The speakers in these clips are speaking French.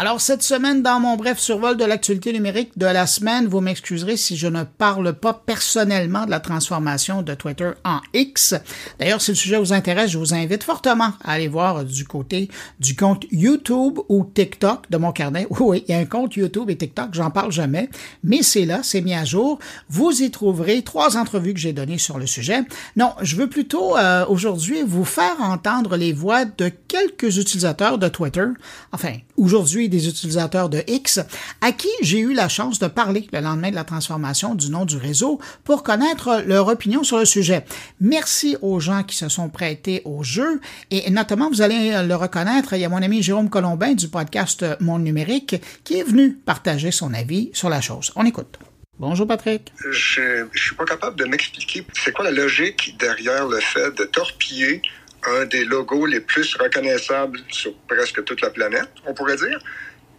Alors, cette semaine, dans mon bref survol de l'actualité numérique de la semaine, vous m'excuserez si je ne parle pas personnellement de la transformation de Twitter en X. D'ailleurs, si le sujet vous intéresse, je vous invite fortement à aller voir du côté du compte YouTube ou TikTok de mon carnet. Oui, il y a un compte YouTube et TikTok, j'en parle jamais, mais c'est là, c'est mis à jour. Vous y trouverez trois entrevues que j'ai données sur le sujet. Non, je veux plutôt euh, aujourd'hui vous faire entendre les voix de quelques utilisateurs de Twitter. Enfin, aujourd'hui, des utilisateurs de X, à qui j'ai eu la chance de parler le lendemain de la transformation du nom du réseau pour connaître leur opinion sur le sujet. Merci aux gens qui se sont prêtés au jeu et notamment, vous allez le reconnaître, il y a mon ami Jérôme Colombin du podcast Monde numérique qui est venu partager son avis sur la chose. On écoute. Bonjour Patrick. Je, je suis pas capable de m'expliquer c'est quoi la logique derrière le fait de torpiller un des logos les plus reconnaissables sur presque toute la planète, on pourrait dire,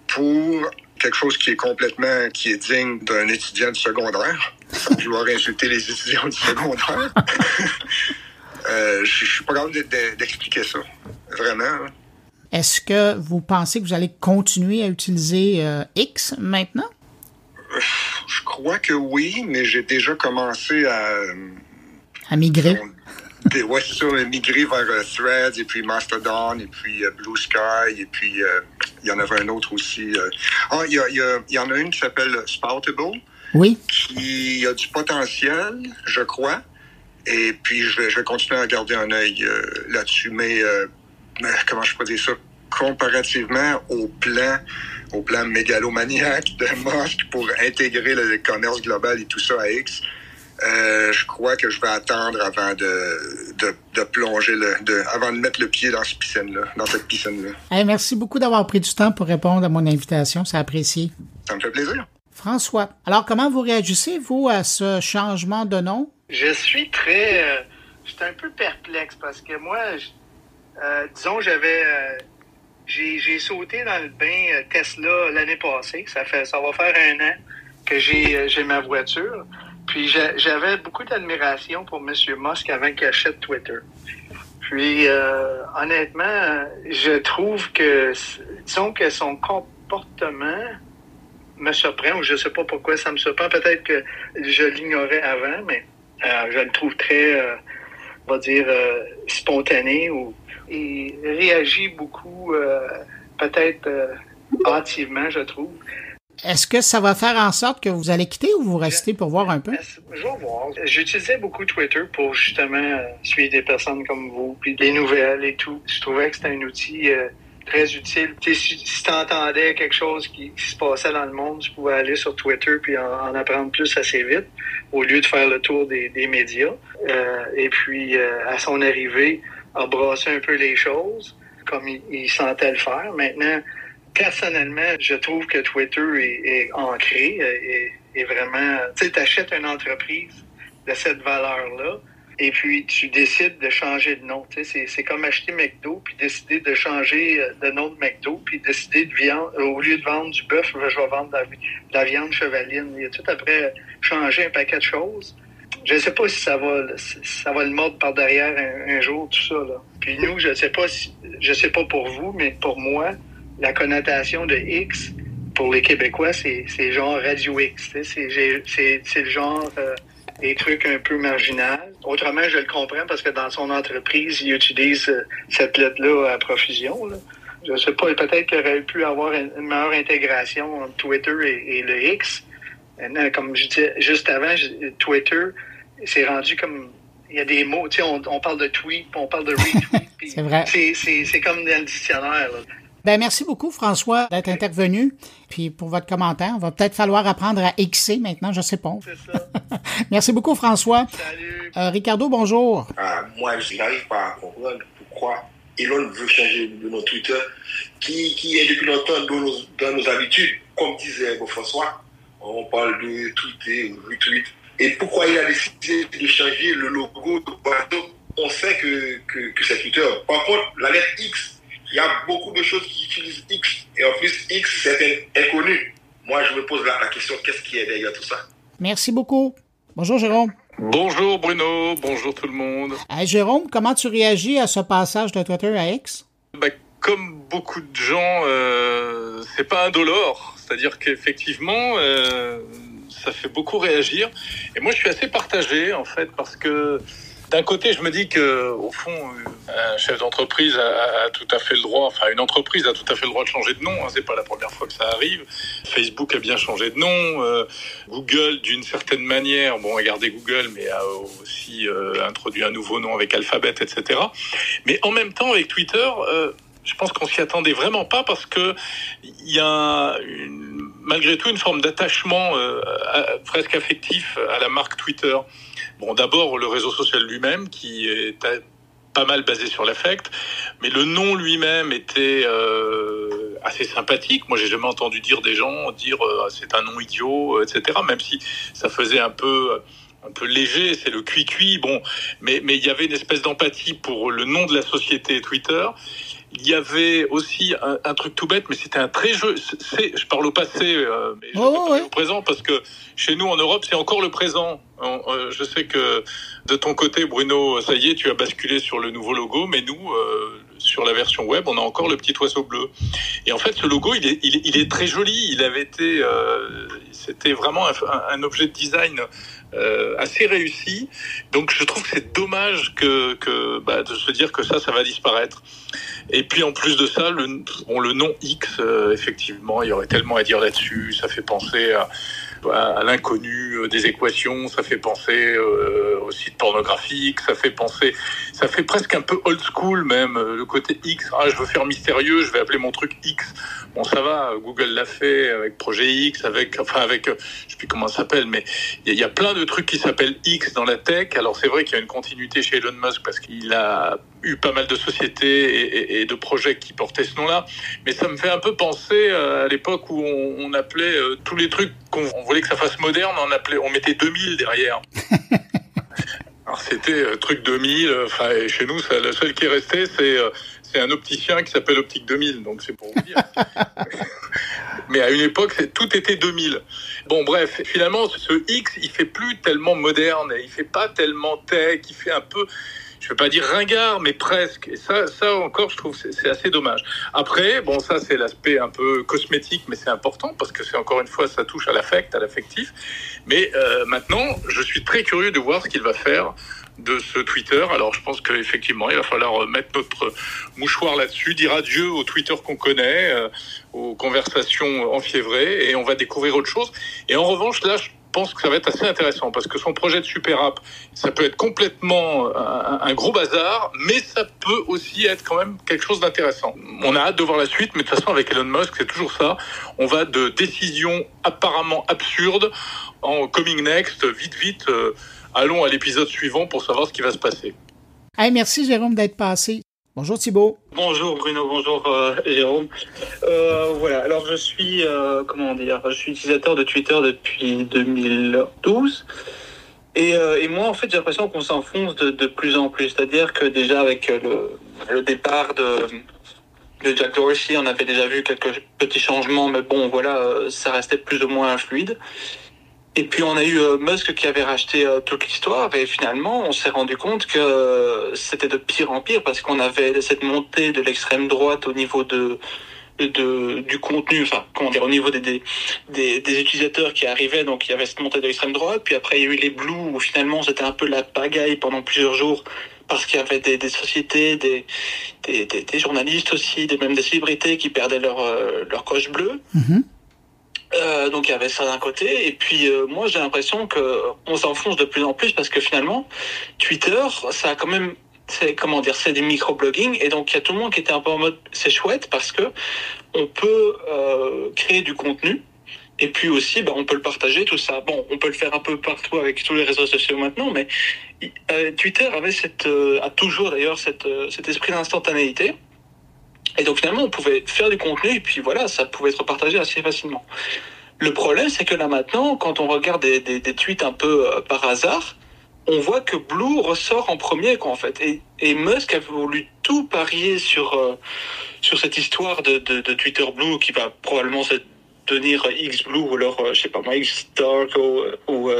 pour quelque chose qui est complètement, qui est digne d'un étudiant du secondaire, sans vouloir insulter les étudiants du secondaire. euh, je, suis pas capable d'expliquer ça, vraiment. Hein. Est-ce que vous pensez que vous allez continuer à utiliser euh, X maintenant? Je crois que oui, mais j'ai déjà commencé à... À migrer? Ouais, c'est ça, migrer vers euh, Threads, et puis Mastodon, et puis euh, Blue Sky, et puis euh, il y en avait un autre aussi. Ah, il y, y, y, en a une qui s'appelle Spoutable. Oui. Qui a du potentiel, je crois. Et puis, je vais, je vais continuer à garder un œil là-dessus. Mais, comment je peux dire ça? Comparativement au plan, au plan mégalomaniaque de Musk pour intégrer le commerce global et tout ça à X, euh, je crois que je vais attendre avant de, de, de plonger, le, de, avant de mettre le pied dans, ce piscine-là, dans cette piscine-là. merci beaucoup d'avoir pris du temps pour répondre à mon invitation. C'est apprécié. Ça me fait plaisir. François, alors comment vous réagissez, vous, à ce changement de nom? Je suis très... Euh, je suis un peu perplexe parce que moi, euh, disons, j'avais... Euh, j'ai sauté dans le bain Tesla l'année passée. Ça, fait, ça va faire un an que j'ai ma voiture. Puis j'avais beaucoup d'admiration pour M. Musk avant qu'il achète Twitter. Puis euh, honnêtement, je trouve que disons que son comportement me surprend, ou je ne sais pas pourquoi ça me surprend. Peut-être que je l'ignorais avant, mais euh, je le trouve très, euh, on va dire, spontané ou il réagit beaucoup, peut-être hâtivement, je trouve. Est-ce que ça va faire en sorte que vous allez quitter ou vous restez pour voir un peu? Je vais voir. J'utilisais beaucoup Twitter pour justement euh, suivre des personnes comme vous, puis les nouvelles et tout. Je trouvais que c'était un outil euh, très utile. si, si tu entendais quelque chose qui, se passait dans le monde, tu pouvais aller sur Twitter puis en, apprendre plus assez vite, au lieu de faire le tour des, médias. Euh, et puis, à son arrivée, a brassé un peu les choses, comme il, il sentait le faire. Maintenant, personnellement, je trouve que Twitter est, ancré et, est vraiment. Tu sais, achètes une entreprise de cette valeur-là. Et puis, tu décides de changer de nom. C'est comme acheter McDo, puis décider de changer euh, de nom de McDo, puis décider de viande, au lieu de vendre du bœuf, je vais vendre de la, viande chevaline. Il y a tout après changer un paquet de choses. Je ne sais pas si ça va, ça va le mordre par derrière un, jour, tout ça. Puis nous, je ne sais pas si, je sais pas pour vous, mais pour moi, la connotation de X pour les Québécois, c'est genre Radio X. C'est le genre euh, des trucs un peu marginal. Autrement, je le comprends parce que dans son entreprise, il utilise euh, cette lettre-là à profusion. Là. Je sais pas, peut-être qu'il aurait pu avoir une, meilleure intégration entre Twitter et, le X. comme je disais juste avant, Twitter, c'est rendu comme il y a des mots, tu sais, on, parle de tweet, on parle de retweet. c'est vrai. C'est comme dans le dictionnaire. Là. Ben, merci beaucoup, François, d'être intervenu. Puis pour votre commentaire, on va peut-être falloir apprendre à Xer maintenant, je sais pas. C'est ça. merci beaucoup, François. Salut. Euh, Ricardo, bonjour. Ah, moi, je n'arrive pas à comprendre pourquoi Elon veut changer de notre Twitter, qui, qui est depuis longtemps dans nos, dans nos habitudes. Comme disait François, on parle de tweeter, retweet. Et pourquoi il a décidé de changer le logo de On sait que, que, que c'est Twitter. Par contre, la lettre X, il y a beaucoup de choses qui utilisent X. Et en plus, X, c'est inconnu. Moi, je me pose la, question, qu'est-ce qui est derrière tout ça? Merci beaucoup. Bonjour, Jérôme. Bonjour, Bruno. Bonjour, tout le monde. Jérôme, comment tu réagis à ce passage de Twitter à X? Ben, Comme beaucoup de gens, euh, c'est pas indolore. C'est-à-dire qu'effectivement, euh, ça fait beaucoup réagir. Et moi, je suis assez partagé, en fait, parce que d'un côté, je me dis que, au fond, euh, un chef d'entreprise a, tout à fait le droit, enfin, une entreprise a tout à fait le droit de changer de nom. Hein, c'est pas la première fois que ça arrive. Facebook a bien changé de nom. Euh, Google, d'une certaine manière, bon, a gardé Google, mais a aussi euh, introduit un nouveau nom avec Alphabet, etc. Mais en même temps, avec Twitter, je pense qu'on s'y attendait vraiment pas parce que il y a malgré tout une forme d'attachement presque affectif à la marque Twitter. Bon, d'abord le réseau social lui-même qui est pas mal basé sur l'affect, mais le nom lui-même était euh, assez sympathique. Moi, j'ai jamais entendu dire des gens dire euh, c'est un nom idiot, etc. Même si ça faisait un peu un peu léger, c'est le cuit-cuit. Bon, mais mais il y avait une espèce d'empathie pour le nom de la société Twitter il y avait aussi un, truc tout bête, mais c'était un très jeu. je parle au passé, euh, mais je oh, au présent parce que chez nous en Europe, c'est encore le présent. Euh, je sais que de ton côté, Bruno, ça y est, tu as basculé sur le nouveau logo, mais nous, euh, sur la version web, on a encore le petit oiseau bleu. Et en fait, ce logo, il est, très joli. Il avait été, c'était vraiment un, objet de design euh, assez réussi. Donc je trouve que c'est dommage que, bah, de se dire que ça, ça va disparaître. Et puis en plus de ça, le, le nom X, euh, effectivement, il y aurait tellement à dire là-dessus. Ça fait penser à à l'inconnu euh, des équations, ça fait penser euh, au site pornographique, ça fait penser, ça fait presque un peu old school même, euh, le côté X, ah je veux faire mystérieux, je vais appeler mon truc X. Bon ça va, Google l'a fait avec Projet X, avec, enfin avec, je sais plus comment ça s'appelle, mais il y, a plein de trucs qui s'appellent X dans la tech. Alors c'est vrai qu'il y a une continuité chez Elon Musk parce qu'il a eu pas mal de sociétés et, de projets qui portaient ce nom-là, mais ça me fait un peu penser à l'époque où on, appelait tous les trucs qu'on voulait que ça fasse moderne, on appelait, on mettait 2000 derrière. Alors c'était euh, truc 2000. Euh, enfin, chez nous, ça, le seul qui est resté, c'est euh, c'est un opticien qui s'appelle Optique 2000. Donc c'est pour vous dire. Mais à une époque, tout était 2000. Bon, bref, finalement, ce X, il fait plus tellement moderne, il fait pas tellement tech, il fait un peu je veux pas dire ringard, mais presque. Et ça, ça encore, je trouve c'est assez dommage. Après, bon, ça c'est l'aspect un peu cosmétique, mais c'est important parce que c'est encore une fois, ça touche à l'affect, à l'affectif. Mais euh, maintenant, je suis très curieux de voir ce qu'il va faire de ce Twitter. Alors je pense qu'effectivement, il va falloir mettre notre mouchoir là-dessus, dire adieu au Twitter qu'on connaît, euh, aux conversations enfiévrées, et on va découvrir autre chose. Et en revanche, là, je pense que ça va être assez intéressant parce que son projet de super app, ça peut être complètement un, gros bazar, mais ça peut aussi être quand même quelque chose d'intéressant. On a hâte de voir la suite, mais de toute façon avec Elon Musk, c'est toujours ça. On va de décisions apparemment absurdes en coming next, vite vite. Euh, allons à l'épisode suivant pour savoir ce qui va se passer. Hey, merci Jérôme d'être passé. Bonjour Thibault. Bonjour Bruno, bonjour euh, Jérôme. Euh, voilà, alors je suis, euh, comment dire, je suis utilisateur de Twitter depuis 2012. Et, moi, en fait, j'ai l'impression qu'on s'enfonce de, plus en plus. C'est-à-dire que déjà avec le, le départ de, de Jack Dorsey, on avait déjà vu quelques petits changements, mais bon, voilà, ça restait plus ou moins fluide. Et puis on a eu euh, Musk qui avait racheté euh, toute l'histoire et finalement on s'est rendu compte que euh, c'était de pire en pire parce qu'on avait cette montée de l'extrême droite au niveau de, de du contenu, enfin comment dire, au niveau des, des, des, utilisateurs qui arrivaient, donc il y avait cette montée de l'extrême droite, puis après il y a eu les blues où finalement c'était un peu la pagaille pendant plusieurs jours parce qu'il y avait des, des sociétés, des, des, des, journalistes aussi, des, même des célébrités qui perdaient leur, leur coche bleue. Mm-hmm. Euh, donc il y avait ça d'un côté, et puis euh, moi j'ai l'impression que on s'enfonce de plus en plus parce que finalement Twitter, ça a quand même, c'est comment dire, c'est des microblogging, et donc il y a tout le monde qui était un peu en mode c'est chouette parce que on peut euh, créer du contenu. Et puis aussi, bah, on peut le partager, tout ça. Bon, on peut le faire un peu partout avec tous les réseaux sociaux maintenant, mais Twitter avait cette, a toujours d'ailleurs cette, cet esprit d'instantanéité. Et donc finalement, on pouvait faire du contenu et puis voilà, ça pouvait être partagé assez facilement. Le problème, c'est que là maintenant, quand on regarde des, tweets un peu euh, par hasard, on voit que Blue ressort en premier, quoi, en fait. Et, et Musk a voulu tout parier sur, euh, sur cette histoire de, Twitter Blue qui va probablement se devenir X Blue ou alors, euh, je sais pas moi, X Dark ou, ou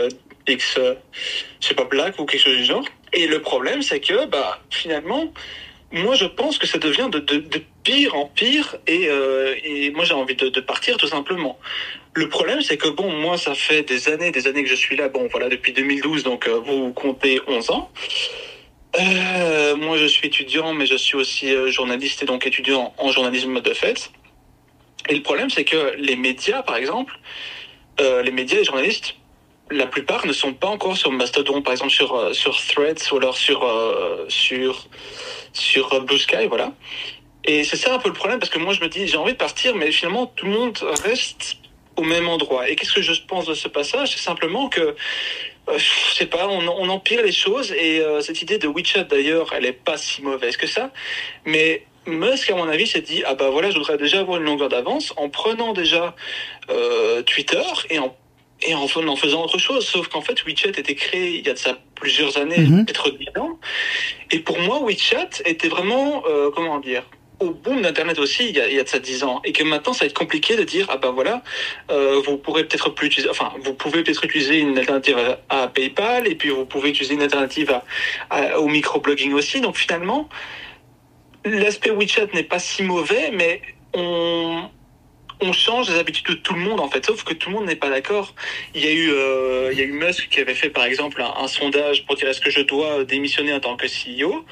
X, je sais pas, Black ou quelque chose du genre. Et le problème, c'est que, bah, finalement, moi, je pense que ça devient de, de, de pire en pire et, euh, et moi, j'ai envie de, de, partir tout simplement. Le problème, c'est que bon, moi, ça fait des années, des années que je suis là. Bon, voilà, depuis 2012, donc euh, vous comptez 11 ans. Euh, moi, je suis étudiant, mais je suis aussi euh, journaliste et donc étudiant en journalisme de fait. Et le problème, c'est que les médias, par exemple, euh, les médias et les journalistes, la plupart ne sont pas encore sur Mastodon, par exemple sur euh, sur Threads ou alors sur euh, sur sur Blue Sky, voilà. Et c'est ça un peu le problème parce que moi je me dis j'ai envie de partir, mais finalement tout le monde reste au même endroit. Et qu'est-ce que je pense de ce passage? C'est simplement que euh, je sais pas, on, empire les choses et euh, cette idée de WeChat d'ailleurs, elle est pas si mauvaise que ça, mais Musk, à mon avis, s'est dit ah bah voilà, je voudrais déjà avoir une longueur d'avance en prenant déjà euh, Twitter et en et en, en faisant autre chose. Sauf qu'en fait, WeChat était créé il y a de ça plusieurs années, Mhm. peut-être dix ans. Et pour moi, WeChat était vraiment, euh, comment dire, au boom d'Internet aussi, il y, a, il y a de ça 10 ans. Et que maintenant, ça va être compliqué de dire, ah ben voilà, euh, vous pourrez peut-être plus utiliser, enfin, vous pouvez peut-être utiliser une alternative à, à PayPal, et puis vous pouvez utiliser une alternative à, à- au microblogging aussi. Donc finalement, l'aspect WeChat n'est pas si mauvais, mais on, on change les habitudes de tout le monde en fait, sauf que tout le monde n'est pas d'accord. Il y a eu, euh, il y a eu Musk qui avait fait par exemple un, un sondage pour dire est-ce que je dois démissionner en tant que CEO.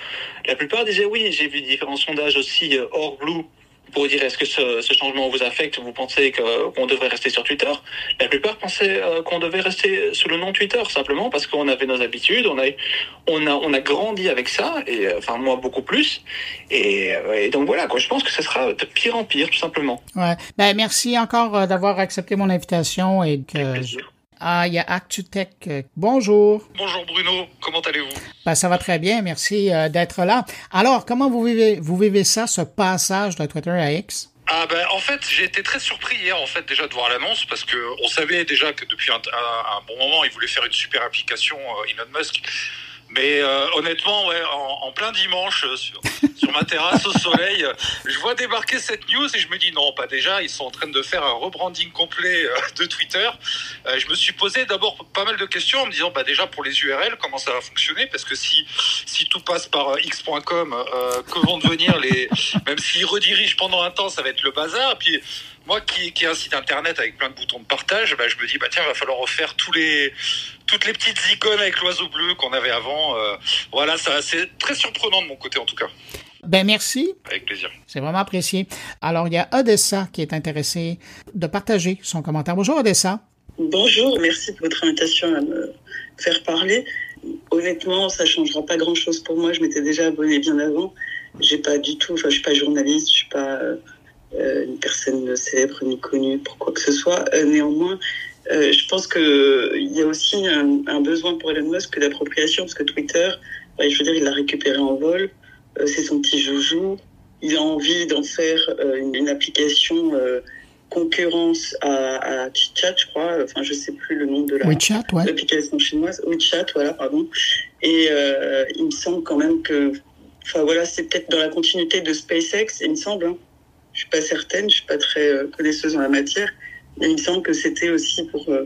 La plupart disaient oui. J'ai vu différents sondages aussi euh, hors Blue pour dire est-ce que ce, ce changement vous affecte, vous pensez qu'on devrait rester sur Twitter? La plupart pensaient euh, qu'on devait rester sous le nom Twitter simplement parce qu'on avait nos habitudes, on a, on a, on a grandi avec ça et euh, enfin moi beaucoup plus. Et, euh, et donc voilà quoi. Je pense que ce sera de pire en pire tout simplement. Ouais. Ben, merci encore euh, d'avoir accepté mon invitation et que. Ah, il y a ActuTech. Bonjour. Bonjour Bruno, comment allez-vous? Ben, ça va très bien. Merci euh, d'être là. Alors, comment vous vivez, vous vivez ça, ce passage de Twitter à X? Ah ben en fait j'ai été très surpris hier en fait déjà de voir l'annonce parce que on savait déjà que depuis un, un- un bon moment il voulait faire une super application euh, Elon Musk mais euh, honnêtement ouais en, en plein dimanche euh, sur, sur ma terrasse au soleil euh, je vois débarquer cette news et je me dis non pas déjà ils sont en train de faire un rebranding complet euh, de Twitter je me suis posé d'abord pas mal de questions en me disant bah déjà pour les URL comment ça va fonctionner? Parce que si si tout passe par x.com euh, que vont devenir les même s'ils redirigent pendant un temps, ça va être le bazar. Puis moi qui, qui ai un site internet avec plein de boutons de partage, bah, je me dis bah tiens, va falloir refaire tous les toutes les petites icônes avec l'oiseau bleu qu'on avait avant. Euh, voilà, ça c'est très surprenant de mon côté en tout cas. Ben, merci. Avec plaisir. C'est vraiment apprécié. Alors, il y a Odessa qui est intéressé de partager son commentaire. Bonjour, Odessa. Bonjour, merci pour votre invitation à me faire parler. Honnêtement, ça changera pas grand-chose pour moi. Je m'étais déjà abonné bien avant. J'ai pas du tout, enfin, je suis pas journaliste, je suis pas euh, une personne célèbre ni connue pour quoi que ce soit. Euh, néanmoins, euh, je pense que il y a aussi un, un besoin pour Elon Musk d'appropriation parce que Twitter, bah, je veux dire, il l'a récupéré en vol. Euh, c'est son petit joujou. Il a envie d'en faire euh, une, une application. euh, concurrence à, à Chitchat, je crois. Enfin, je sais plus le nom de la WeChat, ouais. l'application chinoise, WeChat, voilà, pardon. Et euh, il me semble quand même que, enfin voilà, c'est peut-être dans la continuité de SpaceX, il me semble. Hein. Je suis pas certaine, je suis pas très euh, connaisseuse en la matière, mais il me semble que c'était aussi pour, euh,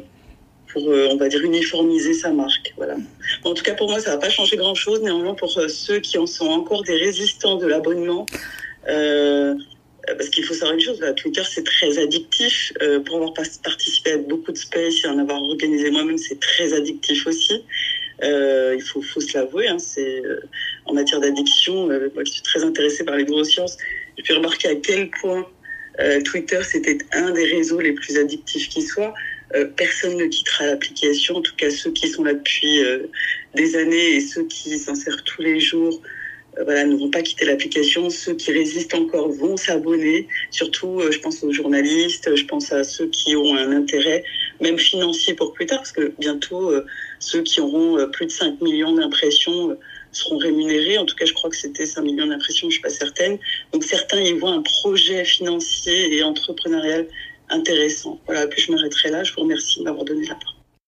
pour, euh, on va dire, uniformiser sa marque, voilà. En tout cas, pour moi, ça va pas changer grand-chose. Néanmoins, pour ceux qui en sont encore des résistants de l'abonnement. Parce qu'il faut savoir une chose, là, Twitter c'est très addictif. Euh, pour avoir participé à beaucoup de space et en avoir organisé moi-même, c'est très addictif aussi. Il faut, faut se l'avouer. Hein, c'est en matière d'addiction. moi qui suis très intéressée par les neurosciences, j'ai pu remarquer à quel point euh, Twitter c'était un des réseaux les plus addictifs qui soit. Euh, personne ne quittera l'application, en tout cas ceux qui sont là depuis euh, des années et ceux qui s'en servent tous les jours euh, voilà, ne vont pas quitter l'application. Ceux qui résistent encore vont s'abonner. Surtout, euh, je pense aux journalistes, je pense à ceux qui ont un intérêt, même financier pour plus tard, parce que bientôt, euh, ceux qui auront plus de 5 millions d'impressions seront rémunérés. En tout cas, je crois que c'était 5 millions d'impressions, je suis pas certaine. Donc certains y voient un projet financier et entrepreneurial intéressant. Voilà, puis je m'arrêterai là. Je vous remercie de m'avoir donné la parole.